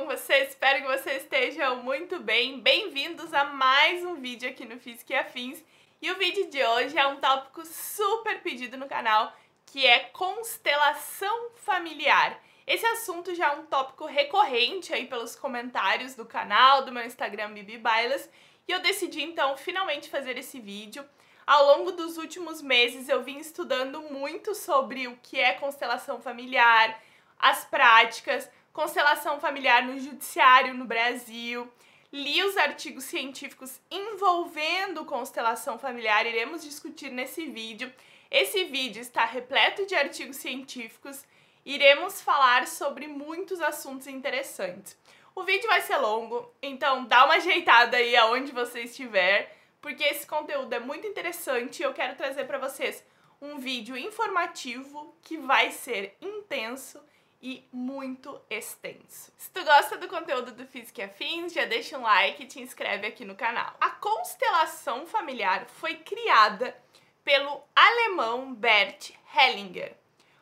com vocês? Espero que vocês estejam muito bem. Bem-vindos a mais um vídeo aqui no Física e Afins. E o vídeo de hoje é um tópico super pedido no canal, que é constelação familiar. Esse assunto já é um tópico recorrente aí pelos comentários do canal, do meu Instagram Bibi Bailas, e eu decidi então finalmente fazer esse vídeo. Ao longo dos últimos meses eu vim estudando muito sobre o que é constelação familiar, as práticas, constelação familiar no judiciário no Brasil. Li os artigos científicos envolvendo constelação familiar, iremos discutir nesse vídeo. Esse vídeo está repleto de artigos científicos, iremos falar sobre muitos assuntos interessantes. O vídeo vai ser longo, então dá uma ajeitada aí aonde você estiver, porque esse conteúdo é muito interessante e eu quero trazer para vocês um vídeo informativo que vai ser intenso e muito extenso. Se tu gosta do conteúdo do Física Afins, já deixa um like e te inscreve aqui no canal. A constelação familiar foi criada pelo alemão Bert Hellinger.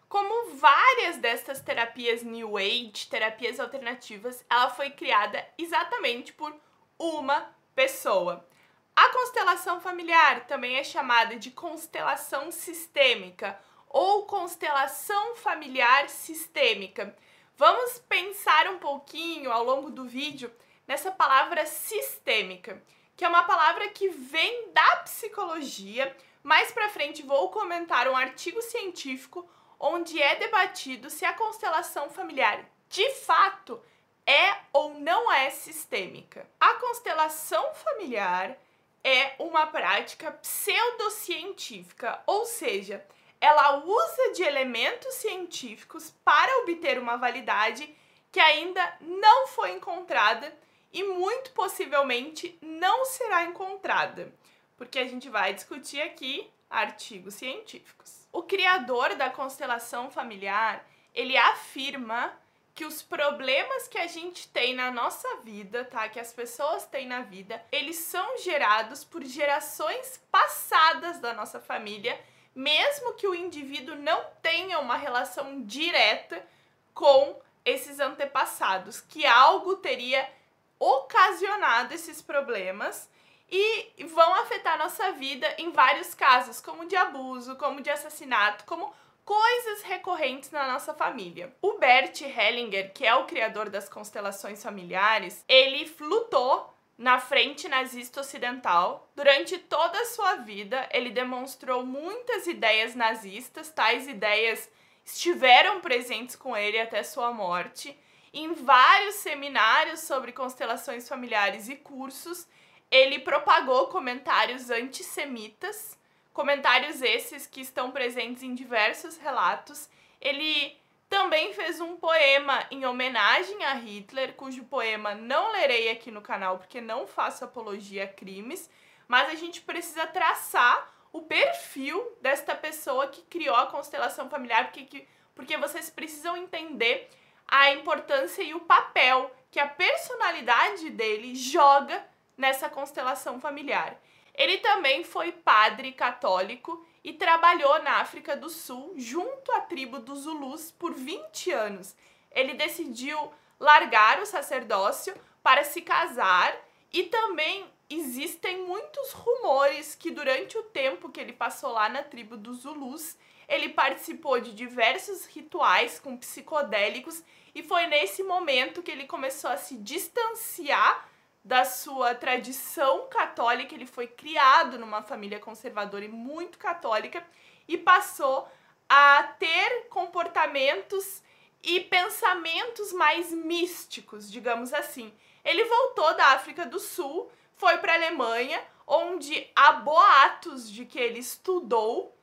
Como várias destas terapias New Age, terapias alternativas, ela foi criada exatamente por uma pessoa. A constelação familiar também é chamada de constelação sistêmica ou constelação familiar sistêmica. Vamos pensar um pouquinho ao longo do vídeo nessa palavra sistêmica, que é uma palavra que vem da psicologia. Mais para frente vou comentar um artigo científico onde é debatido se a constelação familiar de fato é ou não é sistêmica. A constelação familiar é uma prática pseudocientífica, ou seja, ela usa de elementos científicos para obter uma validade que ainda não foi encontrada e muito possivelmente não será encontrada, porque a gente vai discutir aqui artigos científicos. O criador da constelação familiar, ele afirma que os problemas que a gente tem na nossa vida, tá? Que as pessoas têm na vida, eles são gerados por gerações passadas da nossa família mesmo que o indivíduo não tenha uma relação direta com esses antepassados, que algo teria ocasionado esses problemas e vão afetar nossa vida em vários casos, como de abuso, como de assassinato, como coisas recorrentes na nossa família. O Bert Hellinger, que é o criador das constelações familiares, ele lutou na frente nazista ocidental. Durante toda a sua vida, ele demonstrou muitas ideias nazistas, tais ideias estiveram presentes com ele até sua morte. Em vários seminários sobre constelações familiares e cursos, ele propagou comentários antissemitas, comentários esses que estão presentes em diversos relatos. Ele também fez um poema em homenagem a Hitler, cujo poema não lerei aqui no canal porque não faço apologia a crimes, mas a gente precisa traçar o perfil desta pessoa que criou a constelação familiar, porque, porque vocês precisam entender a importância e o papel que a personalidade dele joga nessa constelação familiar. Ele também foi padre católico e trabalhou na África do Sul junto à tribo dos Zulus por 20 anos. Ele decidiu largar o sacerdócio para se casar e também existem muitos rumores que durante o tempo que ele passou lá na tribo dos Zulus, ele participou de diversos rituais com psicodélicos e foi nesse momento que ele começou a se distanciar da sua tradição católica, ele foi criado numa família conservadora e muito católica e passou a ter comportamentos e pensamentos mais místicos, digamos assim. Ele voltou da África do Sul, foi para a Alemanha, onde há boatos de que ele estudou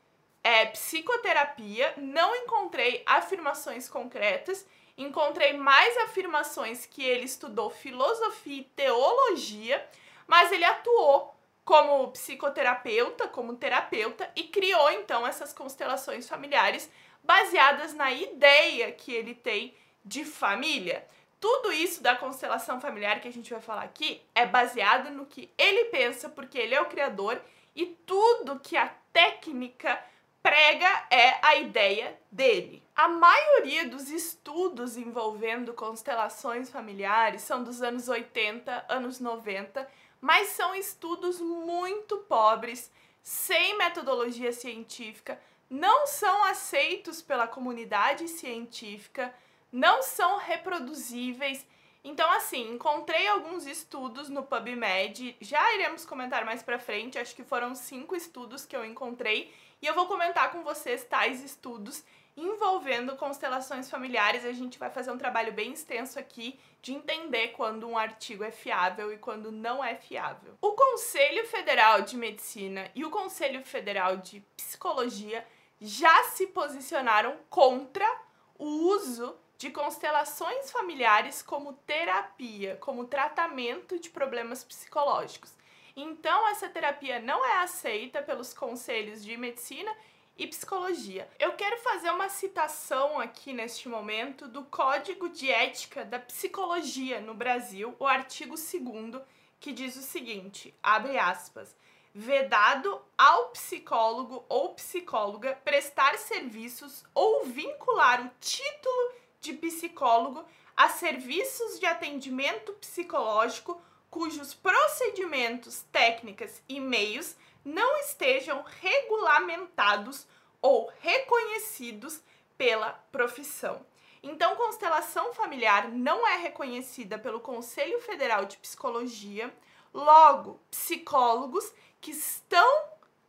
é, psicoterapia. Não encontrei afirmações concretas encontrei mais afirmações que ele estudou filosofia e teologia, mas ele atuou como psicoterapeuta, como terapeuta e criou então essas constelações familiares baseadas na ideia que ele tem de família. Tudo isso da constelação familiar que a gente vai falar aqui é baseado no que ele pensa, porque ele é o criador, e tudo que a técnica prega é a ideia dele. A maioria dos estudos envolvendo constelações familiares são dos anos 80, anos 90, mas são estudos muito pobres, sem metodologia científica, não são aceitos pela comunidade científica, não são reproduzíveis. Então, assim, encontrei alguns estudos no PubMed, já iremos comentar mais pra frente, acho que foram cinco estudos que eu encontrei, e eu vou comentar com vocês tais estudos envolvendo constelações familiares. A gente vai fazer um trabalho bem extenso aqui de entender quando um artigo é fiável e quando não é fiável. O Conselho Federal de Medicina e o Conselho Federal de Psicologia já se posicionaram contra o uso de constelações familiares como terapia, como tratamento de problemas psicológicos. Então, essa terapia não é aceita pelos conselhos de medicina e psicologia. Eu quero fazer uma citação aqui neste momento do Código de Ética da Psicologia no Brasil, o artigo 2 que diz o seguinte, abre aspas, vedado ao psicólogo ou psicóloga prestar serviços ou vincular o título de psicólogo a serviços de atendimento psicológico cujos procedimentos, técnicas e meios não estejam regulamentados ou reconhecidos pela profissão. Então, constelação familiar não é reconhecida pelo Conselho Federal de Psicologia, logo, psicólogos que estão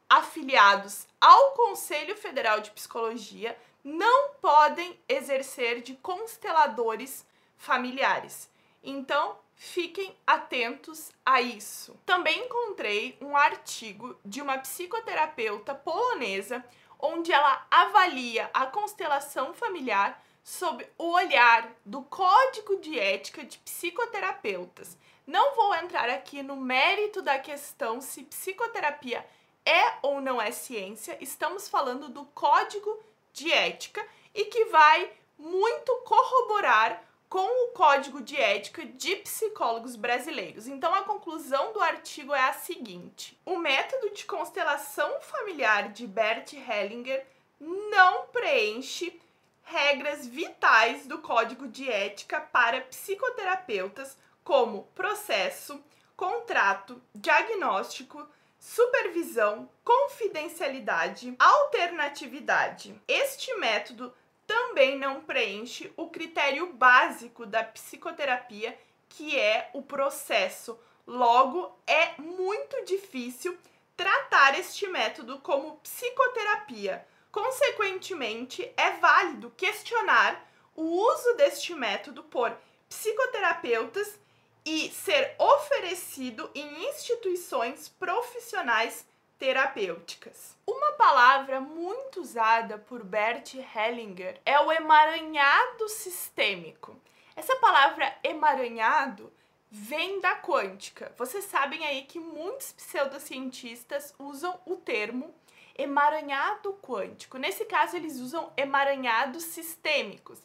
afiliados ao Conselho Federal de Psicologia não podem exercer de consteladores familiares. Então, Fiquem atentos a isso. Também encontrei um artigo de uma psicoterapeuta polonesa onde ela avalia a constelação familiar sob o olhar do Código de Ética de Psicoterapeutas. Não vou entrar aqui no mérito da questão se psicoterapia é ou não é ciência, estamos falando do Código de Ética e que vai muito corroborar com o Código de Ética de Psicólogos Brasileiros. Então, a conclusão do artigo é a seguinte: o método de constelação familiar de Bert Hellinger não preenche regras vitais do Código de Ética para psicoterapeutas, como processo, contrato, diagnóstico, supervisão, confidencialidade, alternatividade. Este método também não preenche o critério básico da psicoterapia, que é o processo. Logo, é muito difícil tratar este método como psicoterapia. Consequentemente, é válido questionar o uso deste método por psicoterapeutas e ser oferecido em instituições profissionais terapêuticas. Uma palavra muito usada por Bert Hellinger é o emaranhado sistêmico. Essa palavra emaranhado vem da quântica. Vocês sabem aí que muitos pseudocientistas usam o termo emaranhado quântico. Nesse caso, eles usam emaranhados sistêmicos.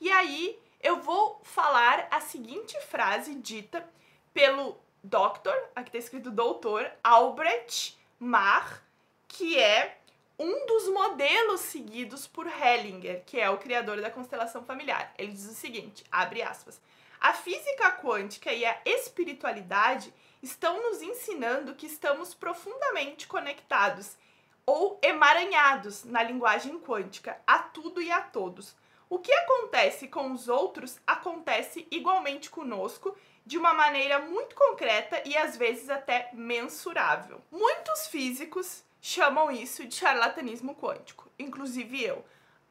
E aí eu vou falar a seguinte frase dita pelo Dr., aqui está escrito doutor, Albrecht Mar, que é um dos modelos seguidos por Hellinger, que é o criador da constelação familiar. Ele diz o seguinte, abre aspas, a física quântica e a espiritualidade estão nos ensinando que estamos profundamente conectados ou emaranhados na linguagem quântica a tudo e a todos. O que acontece com os outros acontece igualmente conosco de uma maneira muito concreta e às vezes até mensurável. Muitos físicos chamam isso de charlatanismo quântico, inclusive eu.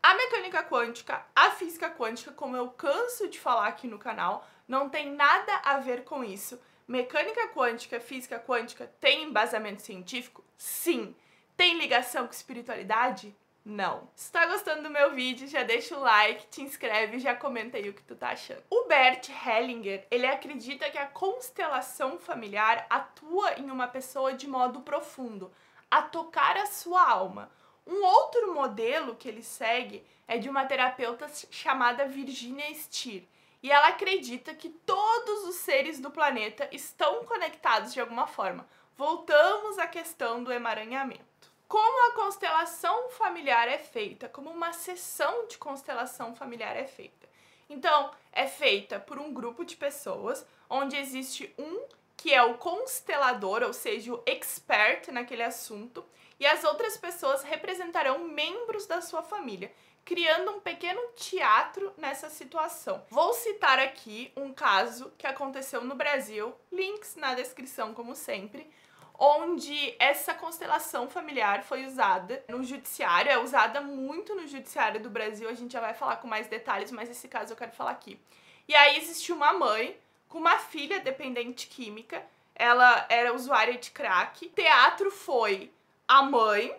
A mecânica quântica, a física quântica, como eu canso de falar aqui no canal, não tem nada a ver com isso. Mecânica quântica, física quântica tem embasamento científico? Sim. Tem ligação com espiritualidade? Não. Se tá gostando do meu vídeo, já deixa o like, te inscreve já comenta aí o que tu tá achando. O Bert Hellinger, ele acredita que a constelação familiar atua em uma pessoa de modo profundo, a tocar a sua alma. Um outro modelo que ele segue é de uma terapeuta chamada Virginia Stier, e ela acredita que todos os seres do planeta estão conectados de alguma forma. Voltamos à questão do emaranhamento. Como a constelação familiar é feita, como uma sessão de constelação familiar é feita. Então, é feita por um grupo de pessoas onde existe um que é o constelador, ou seja, o expert naquele assunto, e as outras pessoas representarão membros da sua família, criando um pequeno teatro nessa situação. Vou citar aqui um caso que aconteceu no Brasil, links na descrição, como sempre, onde essa constelação familiar foi usada no judiciário, é usada muito no judiciário do Brasil, a gente já vai falar com mais detalhes, mas esse caso eu quero falar aqui. E aí existiu uma mãe com uma filha dependente química, ela era usuária de crack. Teatro foi a mãe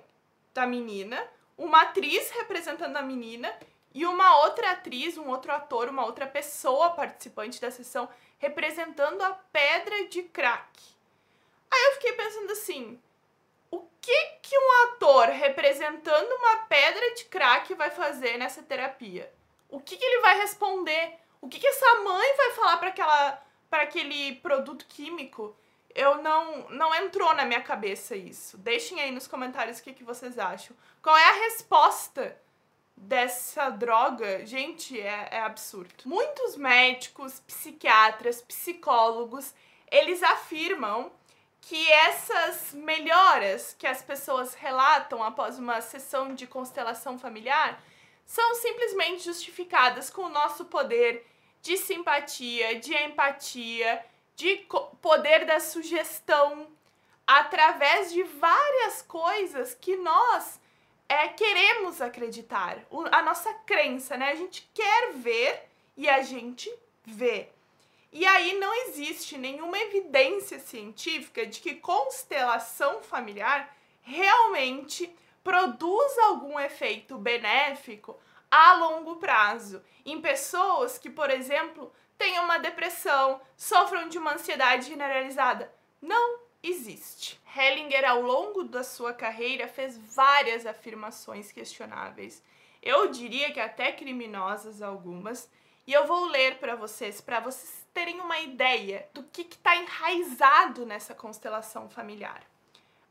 da menina, uma atriz representando a menina e uma outra atriz, um outro ator, uma outra pessoa participante da sessão representando a pedra de crack. Aí eu fiquei pensando assim, o que que um ator representando uma pedra de crack vai fazer nessa terapia? O que que ele vai responder? O que que essa mãe vai falar para aquela para aquele produto químico? Eu não não entrou na minha cabeça isso. Deixem aí nos comentários o que que vocês acham. Qual é a resposta dessa droga? Gente, é, é absurdo. Muitos médicos, psiquiatras, psicólogos, eles afirmam que essas melhoras que as pessoas relatam após uma sessão de constelação familiar são simplesmente justificadas com o nosso poder de simpatia, de empatia, de poder da sugestão, através de várias coisas que nós é, queremos acreditar. A nossa crença, né? A gente quer ver e a gente vê. E aí não existe nenhuma evidência científica de que constelação familiar realmente produz algum efeito benéfico a longo prazo em pessoas que, por exemplo, tenham uma depressão, sofram de uma ansiedade generalizada. Não existe. Hellinger, ao longo da sua carreira, fez várias afirmações questionáveis. Eu diria que até criminosas algumas, e eu vou ler para vocês, para vocês terem uma ideia do que está enraizado nessa constelação familiar.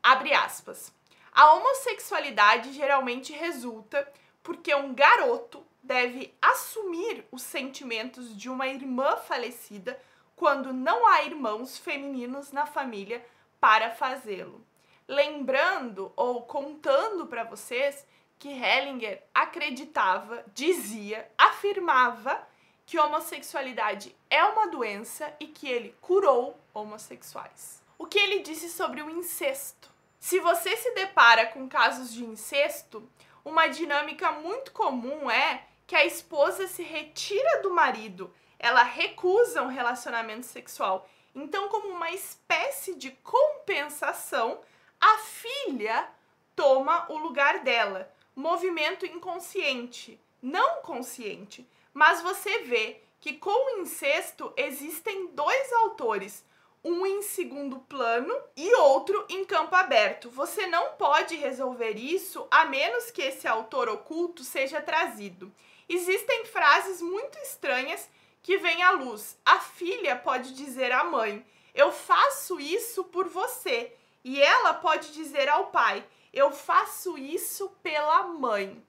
Abre aspas. A homossexualidade geralmente resulta porque um garoto deve assumir os sentimentos de uma irmã falecida quando não há irmãos femininos na família para fazê-lo. Lembrando ou contando para vocês que Hellinger acreditava, dizia, afirmava que homossexualidade é uma doença e que ele curou homossexuais. O que ele disse sobre o incesto? Se você se depara com casos de incesto, uma dinâmica muito comum é que a esposa se retira do marido, ela recusa um relacionamento sexual. Então, como uma espécie de compensação, a filha toma o lugar dela. Movimento inconsciente, não consciente. Mas você vê que com o incesto existem dois autores, um em segundo plano e outro em campo aberto. Você não pode resolver isso a menos que esse autor oculto seja trazido. Existem frases muito estranhas que vêm à luz. A filha pode dizer à mãe: Eu faço isso por você. E ela pode dizer ao pai: Eu faço isso pela mãe.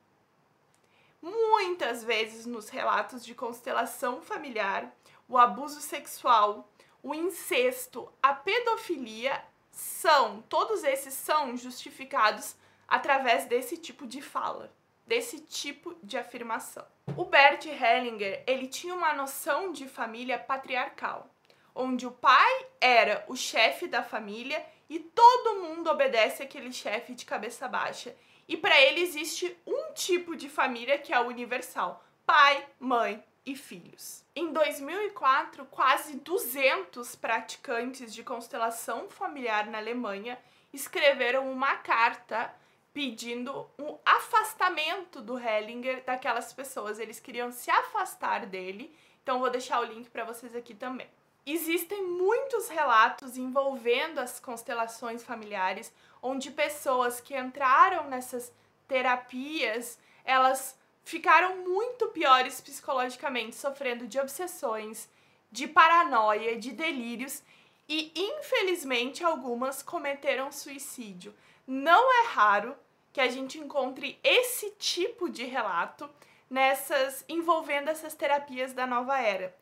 Muitas vezes nos relatos de constelação familiar, o abuso sexual, o incesto, a pedofilia são, todos esses são justificados através desse tipo de fala, desse tipo de afirmação. O Bert Hellinger, ele tinha uma noção de família patriarcal, onde o pai era o chefe da família e todo mundo obedece aquele chefe de cabeça baixa. E para ele existe um tipo de família que é o universal: pai, mãe e filhos. Em 2004, quase 200 praticantes de constelação familiar na Alemanha escreveram uma carta pedindo um afastamento do Hellinger daquelas pessoas. Eles queriam se afastar dele. Então vou deixar o link para vocês aqui também. Existem muitos relatos envolvendo as constelações familiares, onde pessoas que entraram nessas terapias, elas ficaram muito piores psicologicamente, sofrendo de obsessões, de paranoia, de delírios e infelizmente algumas cometeram suicídio. não é raro que a gente encontre esse tipo de relato nessas envolvendo essas terapias da nova era.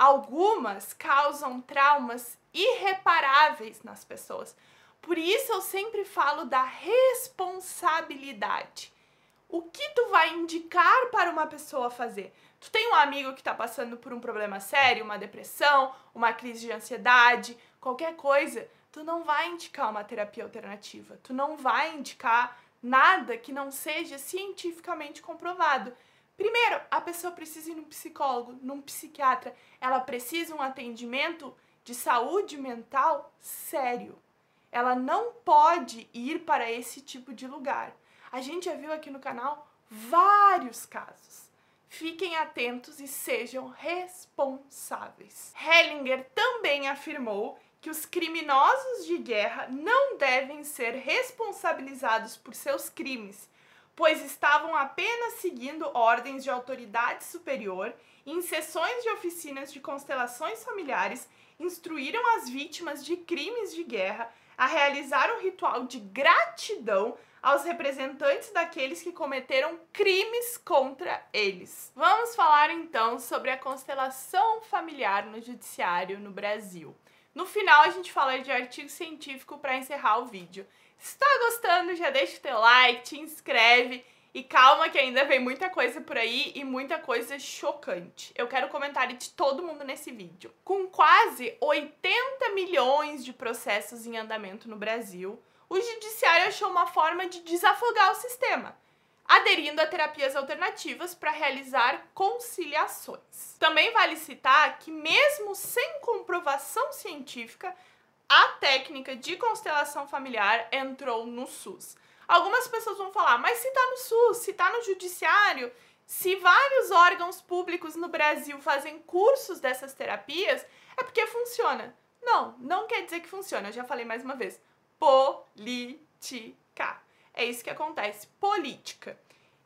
Algumas causam traumas irreparáveis nas pessoas. Por isso eu sempre falo da responsabilidade. O que tu vai indicar para uma pessoa fazer? Tu tem um amigo que está passando por um problema sério, uma depressão, uma crise de ansiedade, qualquer coisa, tu não vai indicar uma terapia alternativa. Tu não vai indicar nada que não seja cientificamente comprovado. Primeiro, a pessoa precisa ir num psicólogo, num psiquiatra. Ela precisa um atendimento de saúde mental sério. Ela não pode ir para esse tipo de lugar. A gente já viu aqui no canal vários casos. Fiquem atentos e sejam responsáveis. Hellinger também afirmou que os criminosos de guerra não devem ser responsabilizados por seus crimes, pois estavam apenas seguindo ordens de autoridade superior em sessões de oficinas de constelações familiares instruíram as vítimas de crimes de guerra a realizar um ritual de gratidão aos representantes daqueles que cometeram crimes contra eles. Vamos falar então sobre a constelação familiar no judiciário no Brasil. No final a gente fala de artigo científico para encerrar o vídeo. Se está gostando, já deixa o teu like, te inscreve e calma que ainda vem muita coisa por aí e muita coisa chocante. Eu quero comentário de todo mundo nesse vídeo. Com quase 80 milhões de processos em andamento no Brasil, o judiciário achou uma forma de desafogar o sistema, aderindo a terapias alternativas para realizar conciliações. Também vale citar que, mesmo sem comprovação científica, a técnica de constelação familiar entrou no SUS. Algumas pessoas vão falar, mas se está no SUS, se está no judiciário, se vários órgãos públicos no Brasil fazem cursos dessas terapias, é porque funciona. Não, não quer dizer que funciona, eu já falei mais uma vez política. É isso que acontece, política.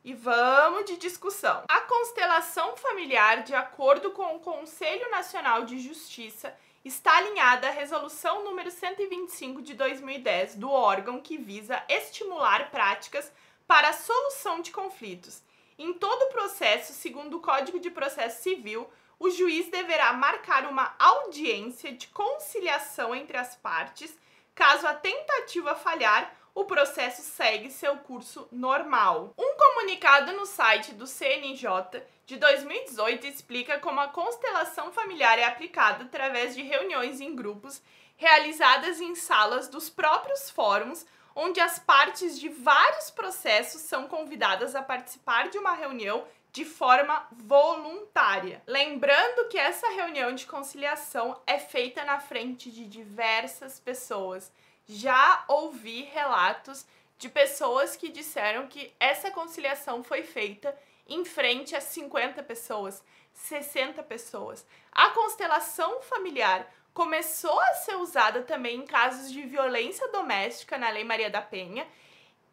E vamos de discussão. A constelação familiar, de acordo com o Conselho Nacional de Justiça, está alinhada à resolução número 125 de 2010 do órgão que visa estimular práticas para a solução de conflitos. Em todo o processo, segundo o Código de Processo Civil, o juiz deverá marcar uma audiência de conciliação entre as partes Caso a tentativa falhar, o processo segue seu curso normal. Um comunicado no site do CNJ de 2018 explica como a constelação familiar é aplicada através de reuniões em grupos realizadas em salas dos próprios fóruns, onde as partes de vários processos são convidadas a participar de uma reunião de forma voluntária. Lembrando que essa reunião de conciliação é feita na frente de diversas pessoas. Já ouvi relatos de pessoas que disseram que essa conciliação foi feita em frente a 50 pessoas, 60 pessoas. A constelação familiar começou a ser usada também em casos de violência doméstica na Lei Maria da Penha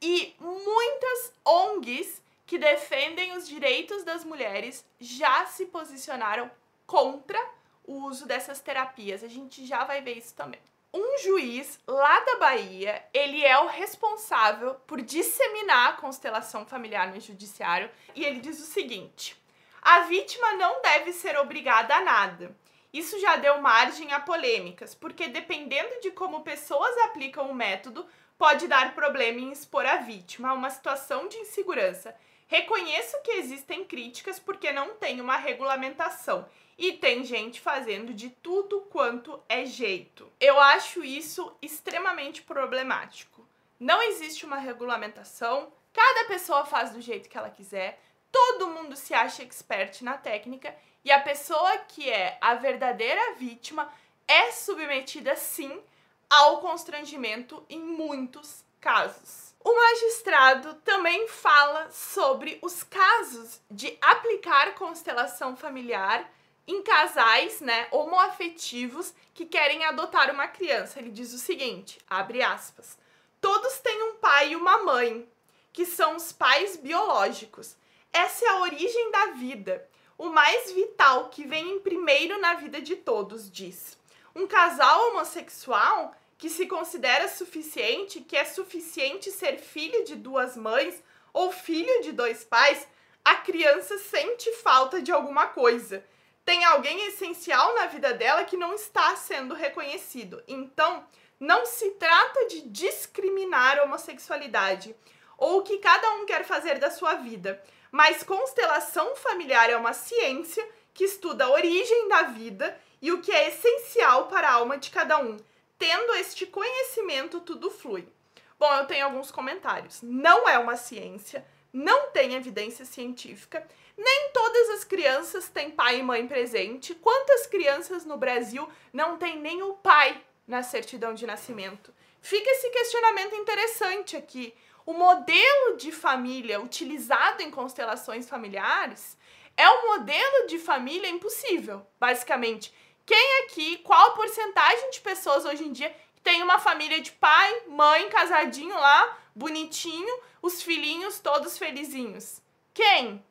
e muitas ONGs que defendem os direitos das mulheres já se posicionaram contra o uso dessas terapias. A gente já vai ver isso também. Um juiz lá da Bahia, ele é o responsável por disseminar a constelação familiar no judiciário e ele diz o seguinte: a vítima não deve ser obrigada a nada. Isso já deu margem a polêmicas, porque dependendo de como pessoas aplicam o método, pode dar problema em expor a vítima a uma situação de insegurança Reconheço que existem críticas porque não tem uma regulamentação e tem gente fazendo de tudo quanto é jeito. Eu acho isso extremamente problemático. Não existe uma regulamentação, cada pessoa faz do jeito que ela quiser, todo mundo se acha expert na técnica e a pessoa que é a verdadeira vítima é submetida sim ao constrangimento em muitos casos. O magistrado também fala sobre os casos de aplicar constelação familiar em casais, né, homoafetivos que querem adotar uma criança. Ele diz o seguinte, abre aspas: Todos têm um pai e uma mãe, que são os pais biológicos. Essa é a origem da vida, o mais vital que vem em primeiro na vida de todos, diz. Um casal homossexual que se considera suficiente, que é suficiente ser filho de duas mães ou filho de dois pais, a criança sente falta de alguma coisa. Tem alguém essencial na vida dela que não está sendo reconhecido. Então, não se trata de discriminar a homossexualidade ou o que cada um quer fazer da sua vida, mas constelação familiar é uma ciência que estuda a origem da vida e o que é essencial para a alma de cada um Tendo este conhecimento, tudo flui. Bom, eu tenho alguns comentários. Não é uma ciência, não tem evidência científica. Nem todas as crianças têm pai e mãe presente. Quantas crianças no Brasil não têm nem o pai na certidão de nascimento? Fica esse questionamento interessante aqui. O modelo de família utilizado em constelações familiares é um modelo de família impossível, basicamente. Quem aqui, qual porcentagem de pessoas hoje em dia tem uma família de pai, mãe, casadinho lá, bonitinho, os filhinhos todos felizinhos? Quem?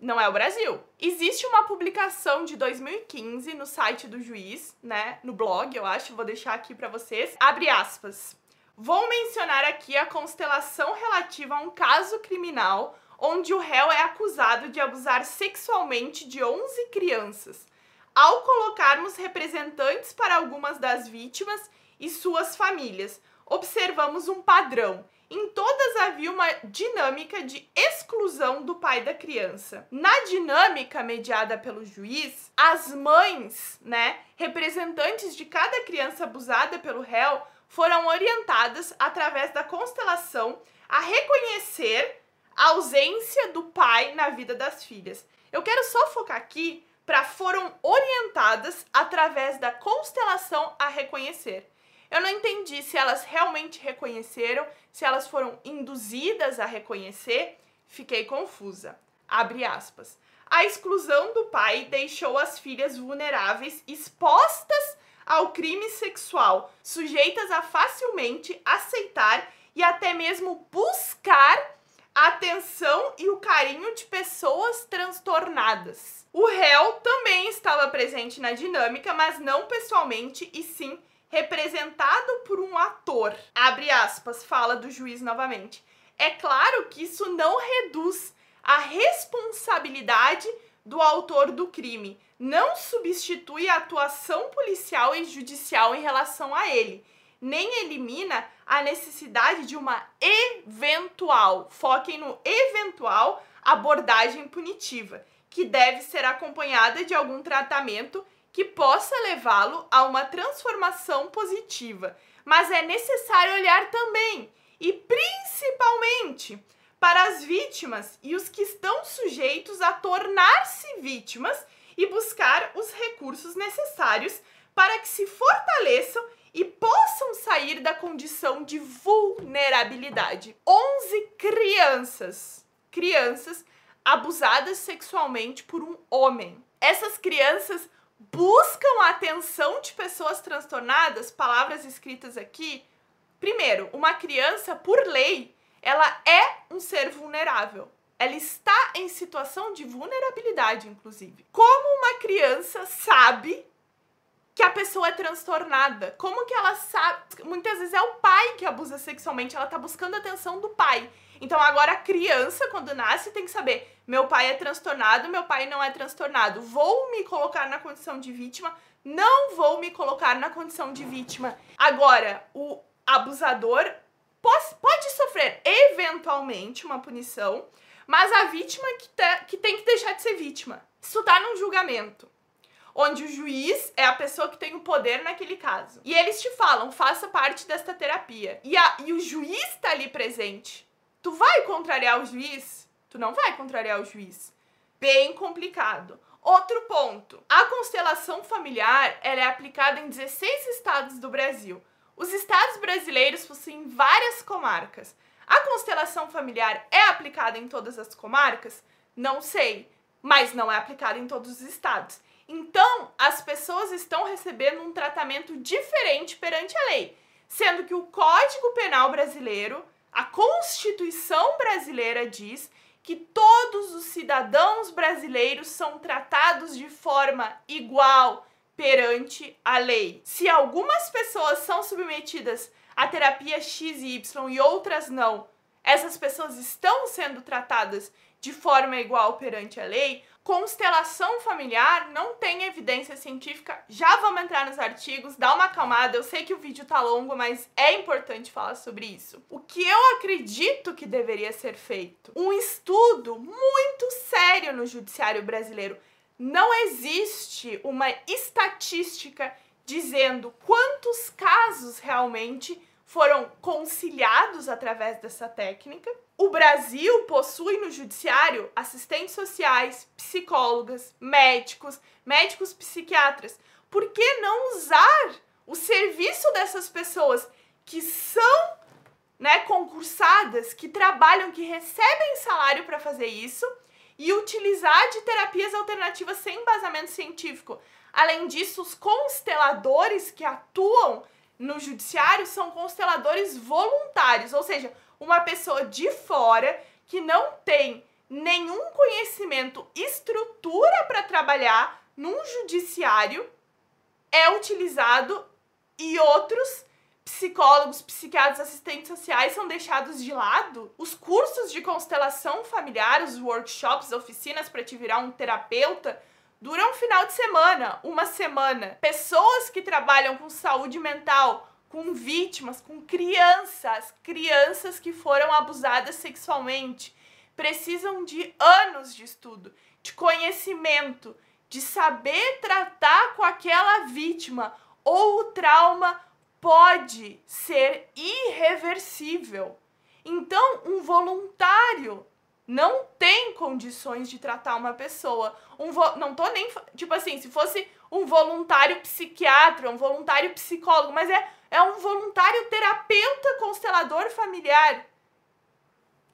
Não é o Brasil. Existe uma publicação de 2015 no site do juiz, né, no blog, eu acho, vou deixar aqui para vocês. Abre aspas. Vou mencionar aqui a constelação relativa a um caso criminal onde o réu é acusado de abusar sexualmente de 11 crianças ao colocarmos representantes para algumas das vítimas e suas famílias. Observamos um padrão. Em todas havia uma dinâmica de exclusão do pai da criança. Na dinâmica mediada pelo juiz, as mães, né, representantes de cada criança abusada pelo réu, foram orientadas através da constelação a reconhecer a ausência do pai na vida das filhas. Eu quero só focar aqui para foram orientadas através da constelação a reconhecer. Eu não entendi se elas realmente reconheceram, se elas foram induzidas a reconhecer, fiquei confusa. Abre aspas. A exclusão do pai deixou as filhas vulneráveis expostas ao crime sexual, sujeitas a facilmente aceitar e até mesmo buscar a atenção e o carinho de pessoas transtornadas. O réu também estava presente na dinâmica, mas não pessoalmente, e sim representado por um ator. Abre aspas, fala do juiz novamente. É claro que isso não reduz a responsabilidade do autor do crime, não substitui a atuação policial e judicial em relação a ele, nem elimina a necessidade de uma eventual, foquem no eventual abordagem punitiva que deve ser acompanhada de algum tratamento que possa levá-lo a uma transformação positiva. Mas é necessário olhar também, e principalmente, para as vítimas e os que estão sujeitos a tornar-se vítimas e buscar os recursos necessários para que se fortaleçam e possam sair da condição de vulnerabilidade. 11 crianças, crianças abusadas sexualmente por um homem. Essas crianças buscam a atenção de pessoas transtornadas, palavras escritas aqui. Primeiro, uma criança, por lei, ela é um ser vulnerável. Ela está em situação de vulnerabilidade, inclusive. Como uma criança sabe que a pessoa é transtornada? Como que ela sabe? Muitas vezes é o pai que abusa sexualmente, ela tá buscando a atenção do pai. Então agora a criança, quando nasce, tem que saber: meu pai é transtornado, meu pai não é transtornado. Vou me colocar na condição de vítima, não vou me colocar na condição de vítima. Agora, o abusador pode sofrer eventualmente uma punição, mas a vítima que, te, que tem que deixar de ser vítima. Isso tá num julgamento onde o juiz é a pessoa que tem o poder naquele caso. E eles te falam, faça parte desta terapia. E, a, e o juiz tá ali presente. Tu vai contrariar o juiz? Tu não vai contrariar o juiz. Bem complicado. Outro ponto. A constelação familiar ela é aplicada em 16 estados do Brasil. Os estados brasileiros possuem várias comarcas. A constelação familiar é aplicada em todas as comarcas? Não sei, mas não é aplicada em todos os estados. Então, as pessoas estão recebendo um tratamento diferente perante a lei, sendo que o Código Penal brasileiro, a Constituição brasileira diz que todos os cidadãos brasileiros são tratados de forma igual, perante a lei. Se algumas pessoas são submetidas à terapia X e Y e outras não, essas pessoas estão sendo tratadas de forma igual perante a lei, constelação familiar não tem evidência científica. Já vamos entrar nos artigos, dá uma acalmada. Eu sei que o vídeo tá longo, mas é importante falar sobre isso. O que eu acredito que deveria ser feito? Um estudo muito sério no judiciário brasileiro. Não existe uma estatística dizendo quantos casos realmente foram conciliados através dessa técnica. O Brasil possui no judiciário assistentes sociais, psicólogas, médicos, médicos psiquiatras. Por que não usar o serviço dessas pessoas que são né, concursadas, que trabalham, que recebem salário para fazer isso e utilizar de terapias alternativas sem embasamento científico? Além disso, os consteladores que atuam no judiciário são consteladores voluntários, ou seja, uma pessoa de fora que não tem nenhum conhecimento, estrutura para trabalhar num judiciário é utilizado e outros psicólogos, psiquiatras, assistentes sociais são deixados de lado. Os cursos de constelação familiar, os workshops, oficinas para te virar um terapeuta, dura um final de semana, uma semana. Pessoas que trabalham com saúde mental, com vítimas, com crianças, crianças que foram abusadas sexualmente, precisam de anos de estudo, de conhecimento, de saber tratar com aquela vítima ou o trauma pode ser irreversível. Então, um voluntário não tem condições de tratar uma pessoa. Um vo... Não tô nem. Tipo assim, se fosse um voluntário psiquiatra, um voluntário psicólogo, mas é, é um voluntário terapeuta constelador familiar.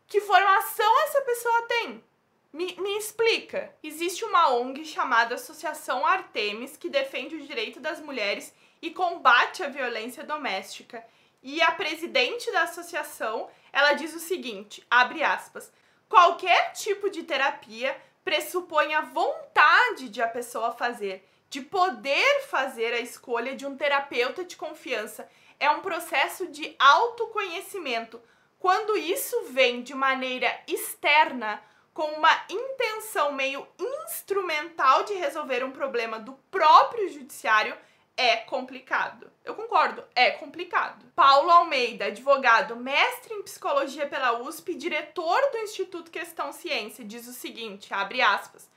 Que formação essa pessoa tem? Me, me explica. Existe uma ONG chamada Associação Artemis que defende o direito das mulheres e combate a violência doméstica. E a presidente da associação, ela diz o seguinte, abre aspas: Qualquer tipo de terapia pressupõe a vontade de a pessoa fazer, de poder fazer a escolha de um terapeuta de confiança. É um processo de autoconhecimento. Quando isso vem de maneira externa, com uma intenção meio instrumental de resolver um problema do próprio judiciário, é complicado. Eu concordo, é complicado. Paulo Almeida, advogado, mestre em psicologia pela USP, diretor do Instituto Questão Ciência, diz o seguinte, abre aspas: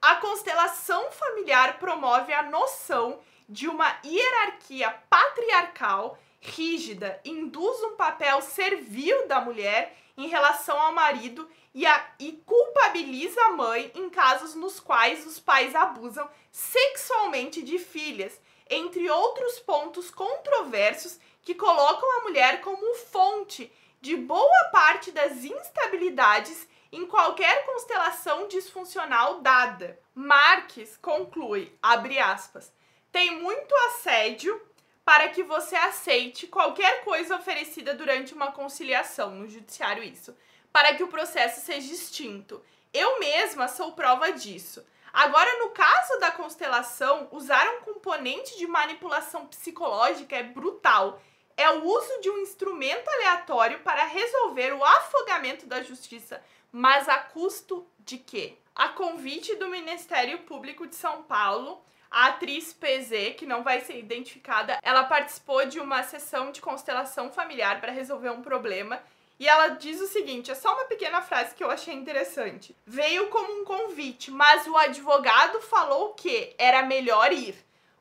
A constelação familiar promove a noção de uma hierarquia patriarcal rígida, induz um papel servil da mulher em relação ao marido e, a, e culpabiliza a mãe em casos nos quais os pais abusam sexualmente de filhas entre outros pontos controversos que colocam a mulher como fonte de boa parte das instabilidades em qualquer constelação disfuncional dada. Marques conclui, abre aspas, tem muito assédio para que você aceite qualquer coisa oferecida durante uma conciliação, no judiciário isso, para que o processo seja extinto. Eu mesma sou prova disso. Agora, no caso da constelação, usar um componente de manipulação psicológica é brutal. É o uso de um instrumento aleatório para resolver o afogamento da justiça, mas a custo de quê? A convite do Ministério Público de São Paulo, a atriz PZ, que não vai ser identificada, ela participou de uma sessão de constelação familiar para resolver um problema e ela diz o seguinte: é só uma pequena frase que eu achei interessante. Veio como um convite, mas o advogado falou que era melhor ir,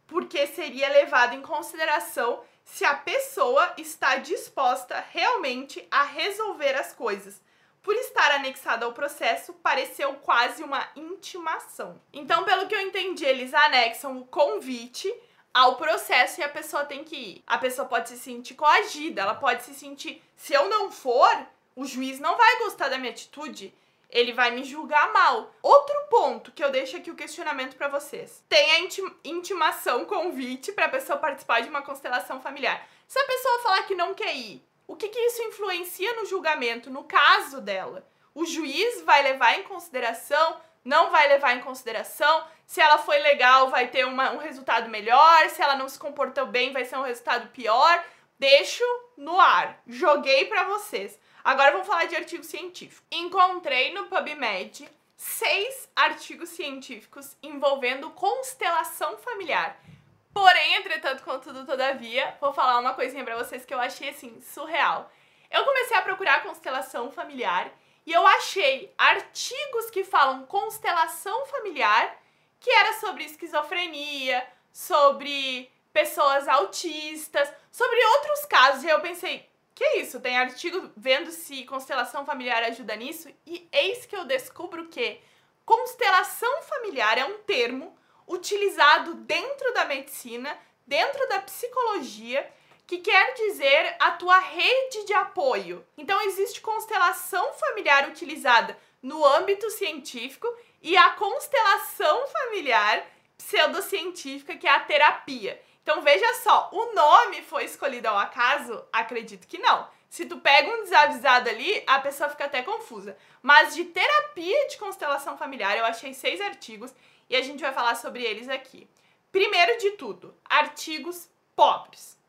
porque seria levado em consideração se a pessoa está disposta realmente a resolver as coisas. Por estar anexado ao processo, pareceu quase uma intimação. Então, pelo que eu entendi, eles anexam o convite ao processo e a pessoa tem que ir. A pessoa pode se sentir coagida, ela pode se sentir, se eu não for, o juiz não vai gostar da minha atitude, ele vai me julgar mal. Outro ponto que eu deixo aqui o questionamento para vocês. Tem a intimação, convite para a pessoa participar de uma constelação familiar. Se a pessoa falar que não quer ir, o que, que isso influencia no julgamento, no caso dela? O juiz vai levar em consideração não vai levar em consideração. Se ela foi legal, vai ter uma, um resultado melhor. Se ela não se comportou bem, vai ser um resultado pior. Deixo no ar. Joguei para vocês. Agora vamos falar de artigo científico. Encontrei no PubMed seis artigos científicos envolvendo constelação familiar. Porém, entretanto, contudo, todavia, vou falar uma coisinha para vocês que eu achei assim surreal. Eu comecei a procurar constelação familiar e eu achei artigos que falam constelação familiar, que era sobre esquizofrenia, sobre pessoas autistas, sobre outros casos. E eu pensei, que isso? Tem artigo vendo se constelação familiar ajuda nisso? E eis que eu descubro que constelação familiar é um termo utilizado dentro da medicina, dentro da psicologia, que quer dizer a tua rede de apoio. Então existe constelação familiar utilizada no âmbito científico e a constelação familiar pseudocientífica, que é a terapia. Então veja só, o nome foi escolhido ao acaso? Acredito que não. Se tu pega um desavisado ali, a pessoa fica até confusa. Mas de terapia de constelação familiar, eu achei seis artigos e a gente vai falar sobre eles aqui. Primeiro de tudo, artigos pobres.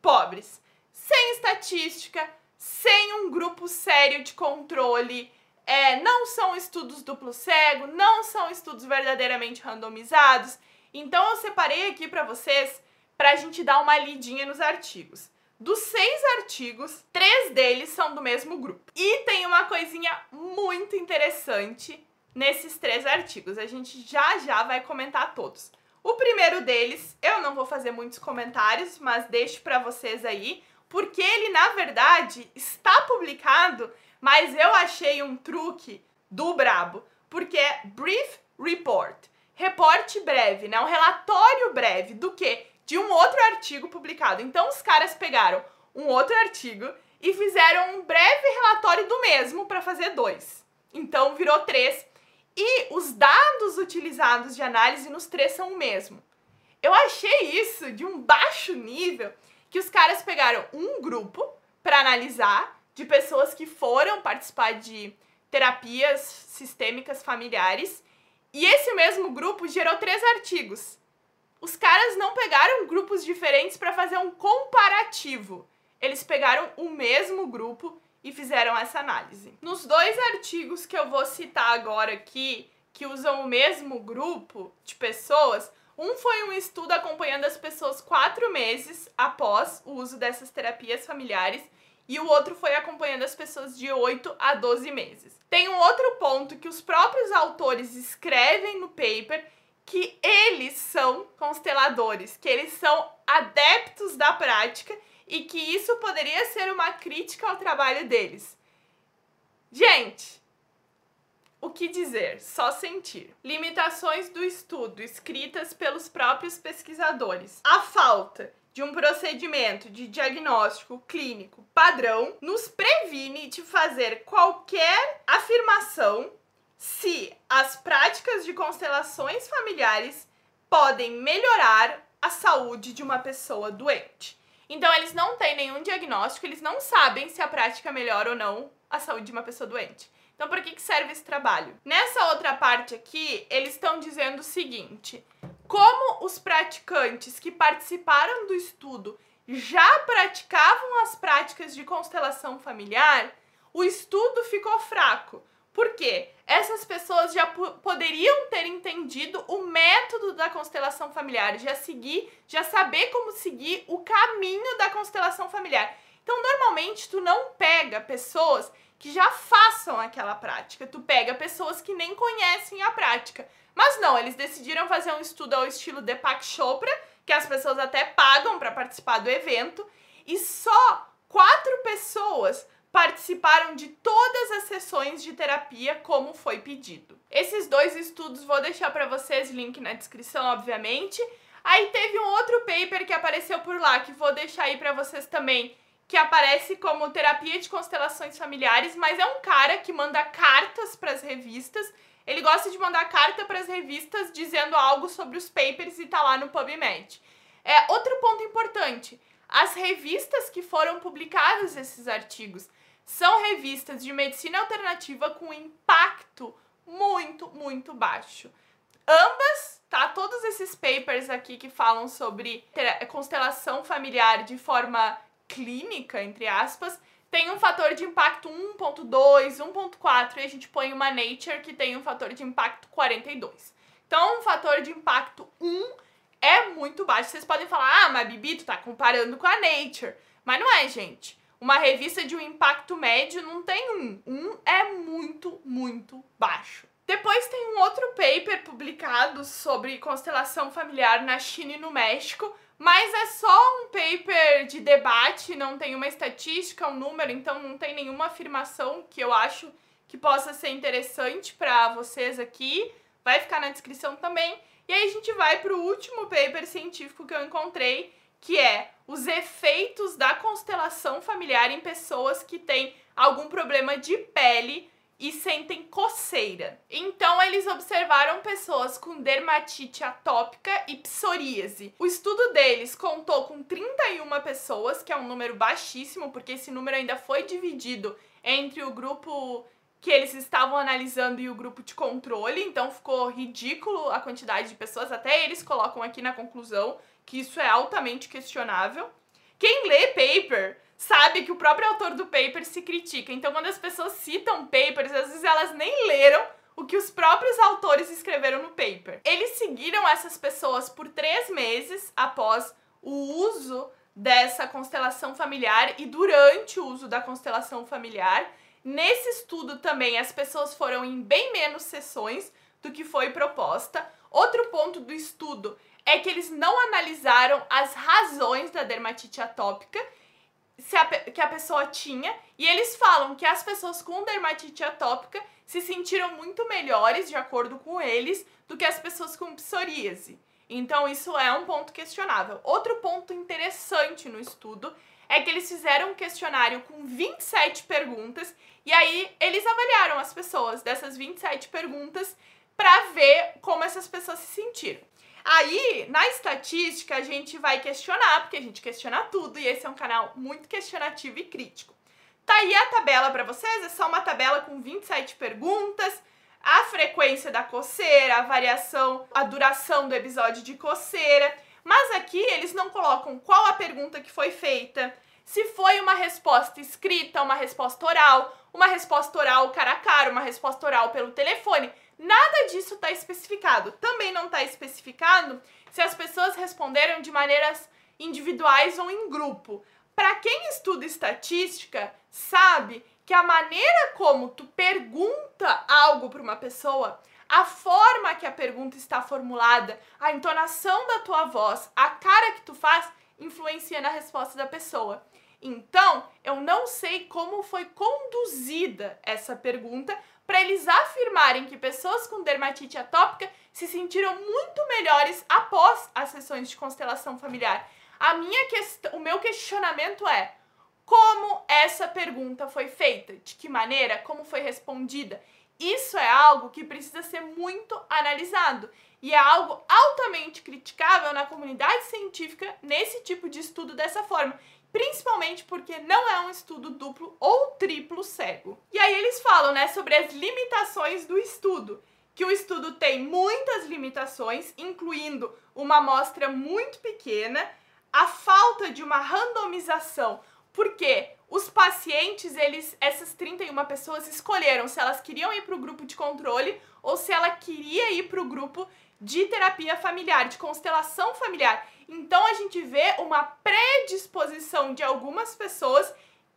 Pobres. Sem estatística, sem um grupo sério de controle. É, não são estudos duplo cego, não são estudos verdadeiramente randomizados. Então eu separei aqui para vocês para a gente dar uma lidinha nos artigos. Dos seis artigos, três deles são do mesmo grupo. E tem uma coisinha muito interessante nesses três artigos. A gente já já vai comentar todos. O primeiro deles, eu não vou fazer muitos comentários, mas deixo para vocês aí, porque ele na verdade está publicado, mas eu achei um truque do brabo, porque é brief report, reporte breve, né? Um relatório breve do que de um outro artigo publicado. Então os caras pegaram um outro artigo e fizeram um breve relatório do mesmo para fazer dois. Então virou três. E os dados utilizados de análise nos três são o mesmo. Eu achei isso de um baixo nível que os caras pegaram um grupo para analisar de pessoas que foram participar de terapias sistêmicas familiares e esse mesmo grupo gerou três artigos os caras não pegaram grupos diferentes para fazer um comparativo. Eles pegaram o mesmo grupo e fizeram essa análise. Nos dois artigos que eu vou citar agora aqui, que usam o mesmo grupo de pessoas, um foi um estudo acompanhando as pessoas quatro meses após o uso dessas terapias familiares e o outro foi acompanhando as pessoas de 8 a 12 meses. Tem um outro ponto que os próprios autores escrevem no paper que eles são consteladores, que eles são adeptos da prática e que isso poderia ser uma crítica ao trabalho deles. Gente, o que dizer? Só sentir. Limitações do estudo escritas pelos próprios pesquisadores. A falta de um procedimento de diagnóstico clínico padrão nos previne de fazer qualquer afirmação se as práticas de constelações familiares podem melhorar a saúde de uma pessoa doente. Então, eles não têm nenhum diagnóstico, eles não sabem se a prática melhora ou não a saúde de uma pessoa doente. Então, por que, que serve esse trabalho? Nessa outra parte aqui, eles estão dizendo o seguinte: como os praticantes que participaram do estudo já praticavam as práticas de constelação familiar, o estudo ficou fraco. Por quê? Essas pessoas já poderiam ter entendido o método da constelação familiar, já seguir, já saber como seguir o caminho da constelação familiar. Então, normalmente tu não pega pessoas que já façam aquela prática, tu pega pessoas que nem conhecem a prática. Mas não, eles decidiram fazer um estudo ao estilo Deepak Chopra, que as pessoas até pagam para participar do evento, e só quatro pessoas participaram de todas as sessões de terapia como foi pedido. Esses dois estudos vou deixar para vocês, link na descrição, obviamente. Aí teve um outro paper que apareceu por lá, que vou deixar aí para vocês também, que aparece como terapia de constelações familiares, mas é um cara que manda cartas para as revistas. Ele gosta de mandar carta para as revistas dizendo algo sobre os papers e tá lá no PubMed. É outro ponto importante. As revistas que foram publicadas esses artigos são revistas de medicina alternativa com impacto muito, muito baixo. Ambas, tá? Todos esses papers aqui que falam sobre constelação familiar de forma clínica, entre aspas, tem um fator de impacto 1.2, 1.4 e a gente põe uma Nature que tem um fator de impacto 42. Então, um fator de impacto 1 é muito baixo. Vocês podem falar, ah, mas Bibi, tu tá comparando com a Nature. Mas não é, gente. Uma revista de um impacto médio não tem um. Um é muito, muito baixo. Depois tem um outro paper publicado sobre constelação familiar na China e no México, mas é só um paper de debate, não tem uma estatística, um número, então não tem nenhuma afirmação que eu acho que possa ser interessante para vocês aqui. Vai ficar na descrição também. E aí a gente vai para o último paper científico que eu encontrei, que é os efeitos da constelação familiar em pessoas que têm algum problema de pele e sentem coceira. Então eles observaram pessoas com dermatite atópica e psoríase. O estudo deles contou com 31 pessoas, que é um número baixíssimo, porque esse número ainda foi dividido entre o grupo que eles estavam analisando e o grupo de controle, então ficou ridículo a quantidade de pessoas, até eles colocam aqui na conclusão que isso é altamente questionável. Quem lê paper sabe que o próprio autor do paper se critica. Então, quando as pessoas citam papers, às vezes elas nem leram o que os próprios autores escreveram no paper. Eles seguiram essas pessoas por três meses após o uso dessa constelação familiar e durante o uso da constelação familiar. Nesse estudo também as pessoas foram em bem menos sessões do que foi proposta. Outro ponto do estudo é que eles não analisaram as razões da dermatite atópica a, que a pessoa tinha, e eles falam que as pessoas com dermatite atópica se sentiram muito melhores, de acordo com eles, do que as pessoas com psoríase. Então, isso é um ponto questionável. Outro ponto interessante no estudo é que eles fizeram um questionário com 27 perguntas e aí eles avaliaram as pessoas dessas 27 perguntas para ver como essas pessoas se sentiram. Aí, na estatística, a gente vai questionar, porque a gente questiona tudo e esse é um canal muito questionativo e crítico. Tá aí a tabela para vocês, é só uma tabela com 27 perguntas, a frequência da coceira, a variação, a duração do episódio de coceira, mas aqui eles não colocam qual a pergunta que foi feita, se foi uma resposta escrita, uma resposta oral, uma resposta oral cara a cara, uma resposta oral pelo telefone. Nada disso está especificado. Também não está especificado se as pessoas responderam de maneiras individuais ou em grupo. Para quem estuda estatística, sabe que a maneira como tu pergunta algo para uma pessoa, a forma que a pergunta está formulada, a entonação da tua voz, a cara que tu faz, influencia na resposta da pessoa. Então, eu não sei como foi conduzida essa pergunta, para eles afirmarem que pessoas com dermatite atópica se sentiram muito melhores após as sessões de constelação familiar. A minha o meu questionamento é: como essa pergunta foi feita? De que maneira? Como foi respondida? Isso é algo que precisa ser muito analisado e é algo altamente criticável na comunidade científica nesse tipo de estudo dessa forma principalmente porque não é um estudo duplo ou triplo cego. E aí eles falam, né, sobre as limitações do estudo, que o estudo tem muitas limitações, incluindo uma amostra muito pequena, a falta de uma randomização, porque os pacientes, eles, essas 31 pessoas escolheram se elas queriam ir para o grupo de controle ou se ela queria ir para o grupo de terapia familiar, de constelação familiar. Então a gente vê uma predisposição de algumas pessoas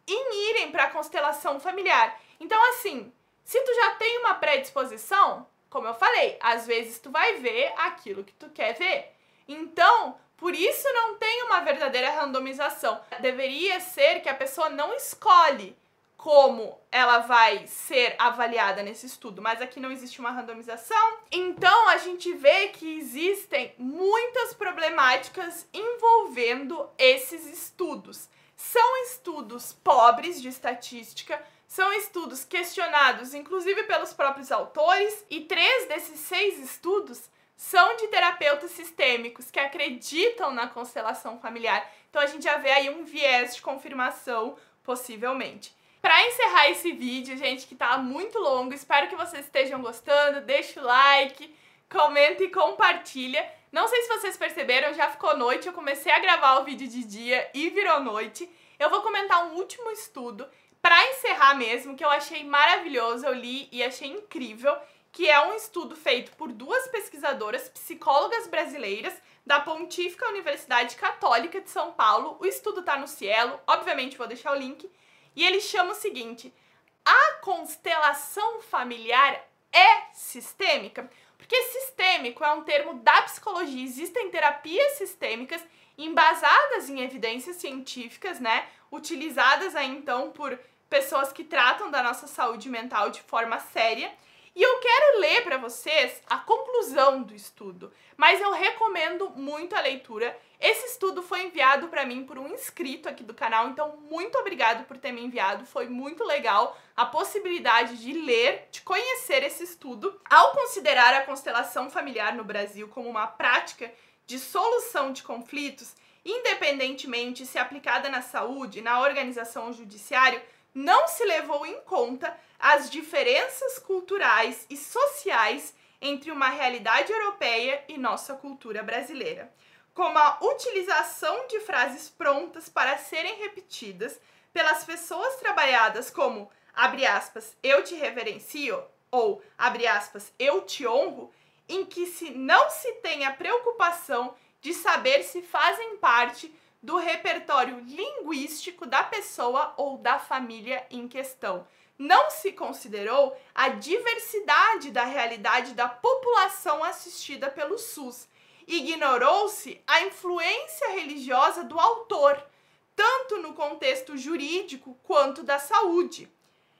em irem para a constelação familiar. Então assim, se tu já tem uma predisposição, como eu falei, às vezes tu vai ver aquilo que tu quer ver. Então, por isso não tem uma verdadeira randomização. Deveria ser que a pessoa não escolhe como ela vai ser avaliada nesse estudo, mas aqui não existe uma randomização. Então a gente vê que existem muitas problemáticas envolvendo esses estudos. São estudos pobres de estatística, são estudos questionados inclusive pelos próprios autores, e três desses seis estudos são de terapeutas sistêmicos que acreditam na constelação familiar. Então a gente já vê aí um viés de confirmação, possivelmente. Para encerrar esse vídeo, gente, que tá muito longo, espero que vocês estejam gostando, deixa o like, comenta e compartilha. Não sei se vocês perceberam, já ficou noite, eu comecei a gravar o vídeo de dia e virou noite. Eu vou comentar um último estudo para encerrar mesmo, que eu achei maravilhoso, eu li e achei incrível, que é um estudo feito por duas pesquisadoras, psicólogas brasileiras, da Pontífica Universidade Católica de São Paulo. O estudo está no Cielo, obviamente vou deixar o link. E ele chama o seguinte: a constelação familiar é sistêmica? Porque sistêmico é um termo da psicologia, existem terapias sistêmicas embasadas em evidências científicas, né? Utilizadas aí então por pessoas que tratam da nossa saúde mental de forma séria. E eu quero ler para vocês a conclusão do estudo, mas eu recomendo muito a leitura. Esse estudo foi enviado para mim por um inscrito aqui do canal, então muito obrigado por ter me enviado, foi muito legal a possibilidade de ler, de conhecer esse estudo. Ao considerar a constelação familiar no Brasil como uma prática de solução de conflitos, independentemente se aplicada na saúde, na organização ou judiciário, não se levou em conta as diferenças culturais e sociais entre uma realidade europeia e nossa cultura brasileira, como a utilização de frases prontas para serem repetidas pelas pessoas trabalhadas como abre aspas, eu te reverencio ou abre aspas, eu te honro, em que se não se tem a preocupação de saber se fazem parte do repertório linguístico da pessoa ou da família em questão. Não se considerou a diversidade da realidade da população assistida pelo SUS. Ignorou-se a influência religiosa do autor, tanto no contexto jurídico quanto da saúde.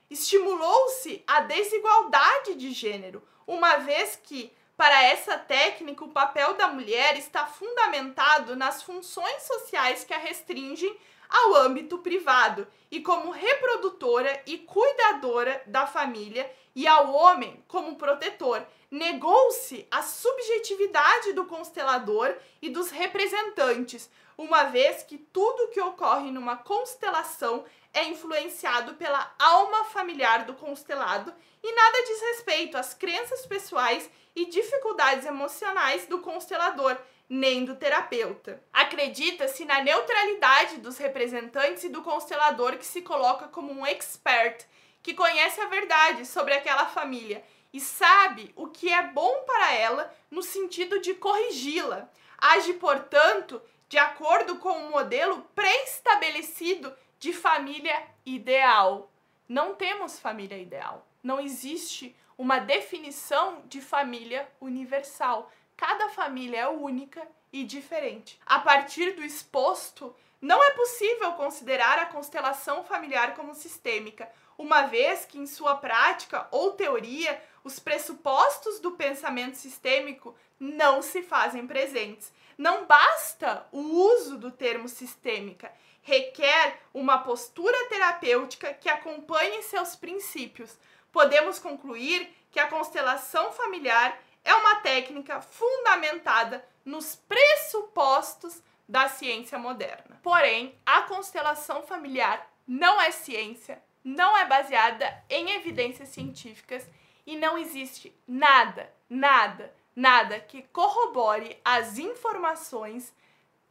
Estimulou-se a desigualdade de gênero, uma vez que para essa técnica, o papel da mulher está fundamentado nas funções sociais que a restringem ao âmbito privado e como reprodutora e cuidadora da família e ao homem como protetor. Negou-se a subjetividade do constelador e dos representantes, uma vez que tudo que ocorre numa constelação é influenciado pela alma familiar do constelado e nada diz respeito às crenças pessoais e dificuldades emocionais do constelador, nem do terapeuta. Acredita-se na neutralidade dos representantes e do constelador que se coloca como um expert, que conhece a verdade sobre aquela família e sabe o que é bom para ela no sentido de corrigi-la. Age, portanto, de acordo com um modelo pré-estabelecido de família ideal. Não temos família ideal. Não existe uma definição de família universal. Cada família é única e diferente. A partir do exposto, não é possível considerar a constelação familiar como sistêmica, uma vez que, em sua prática ou teoria, os pressupostos do pensamento sistêmico não se fazem presentes. Não basta o uso do termo sistêmica, requer uma postura terapêutica que acompanhe seus princípios. Podemos concluir que a constelação familiar é uma técnica fundamentada nos pressupostos da ciência moderna. Porém, a constelação familiar não é ciência, não é baseada em evidências científicas e não existe nada, nada, nada que corrobore as informações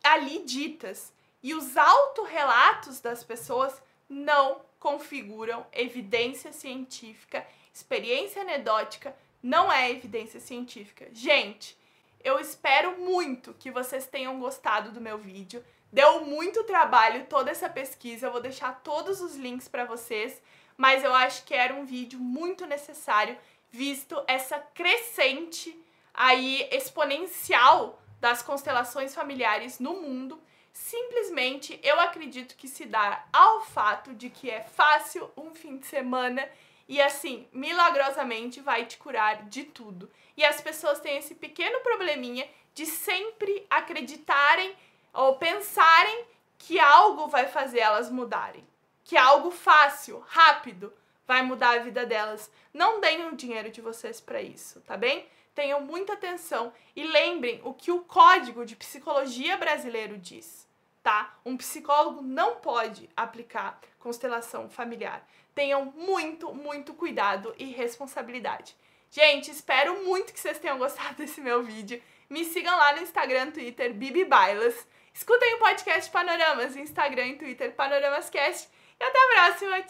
ali ditas e os autorrelatos das pessoas não configuram evidência científica, experiência anedótica não é evidência científica. Gente, eu espero muito que vocês tenham gostado do meu vídeo. Deu muito trabalho toda essa pesquisa, eu vou deixar todos os links para vocês, mas eu acho que era um vídeo muito necessário, visto essa crescente aí exponencial das constelações familiares no mundo simplesmente eu acredito que se dá ao fato de que é fácil um fim de semana e assim, milagrosamente vai te curar de tudo. E as pessoas têm esse pequeno probleminha de sempre acreditarem ou pensarem que algo vai fazer elas mudarem, que algo fácil, rápido vai mudar a vida delas. Não deem o dinheiro de vocês para isso, tá bem? Tenham muita atenção e lembrem o que o Código de Psicologia Brasileiro diz, tá? Um psicólogo não pode aplicar constelação familiar. tenham muito, muito cuidado e responsabilidade. Gente, espero muito que vocês tenham gostado desse meu vídeo. Me sigam lá no Instagram, Twitter, Bibi Bailas. Escutem o podcast Panoramas, Instagram e Twitter Panoramascast. E até a próxima.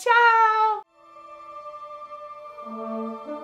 Tchau!